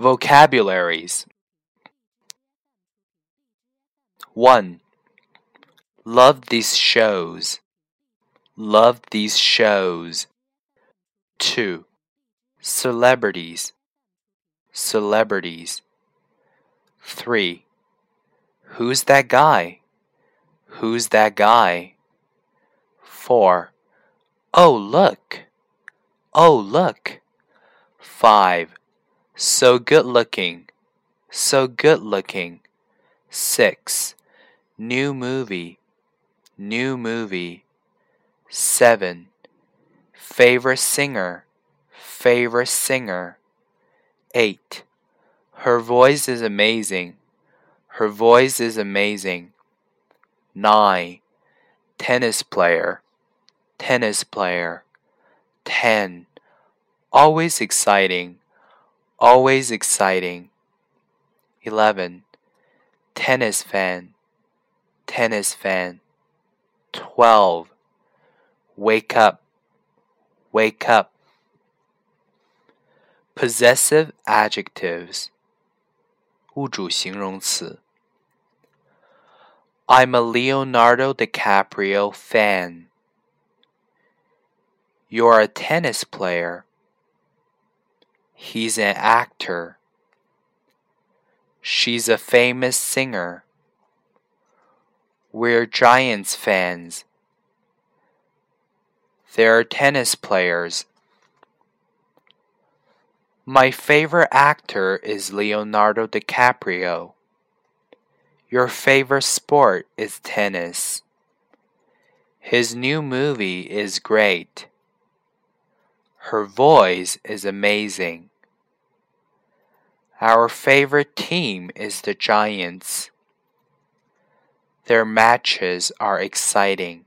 Vocabularies 1. Love these shows. Love these shows. 2. Celebrities. Celebrities. 3. Who's that guy? Who's that guy? 4. Oh, look. Oh, look. 5. So good looking. So good looking. 6. New movie. New movie. 7. Favorite singer. Favorite singer. 8. Her voice is amazing. Her voice is amazing. 9. Tennis player. Tennis player. 10. Always exciting Always exciting. 11. Tennis fan. Tennis fan. 12. Wake up. Wake up. Possessive adjectives. 物主形容词 I'm a Leonardo DiCaprio fan. You're a tennis player. He's an actor. She's a famous singer. We're Giants fans. They're tennis players. My favorite actor is Leonardo DiCaprio. Your favorite sport is tennis. His new movie is great. Her voice is amazing. Our favorite team is the Giants. Their matches are exciting.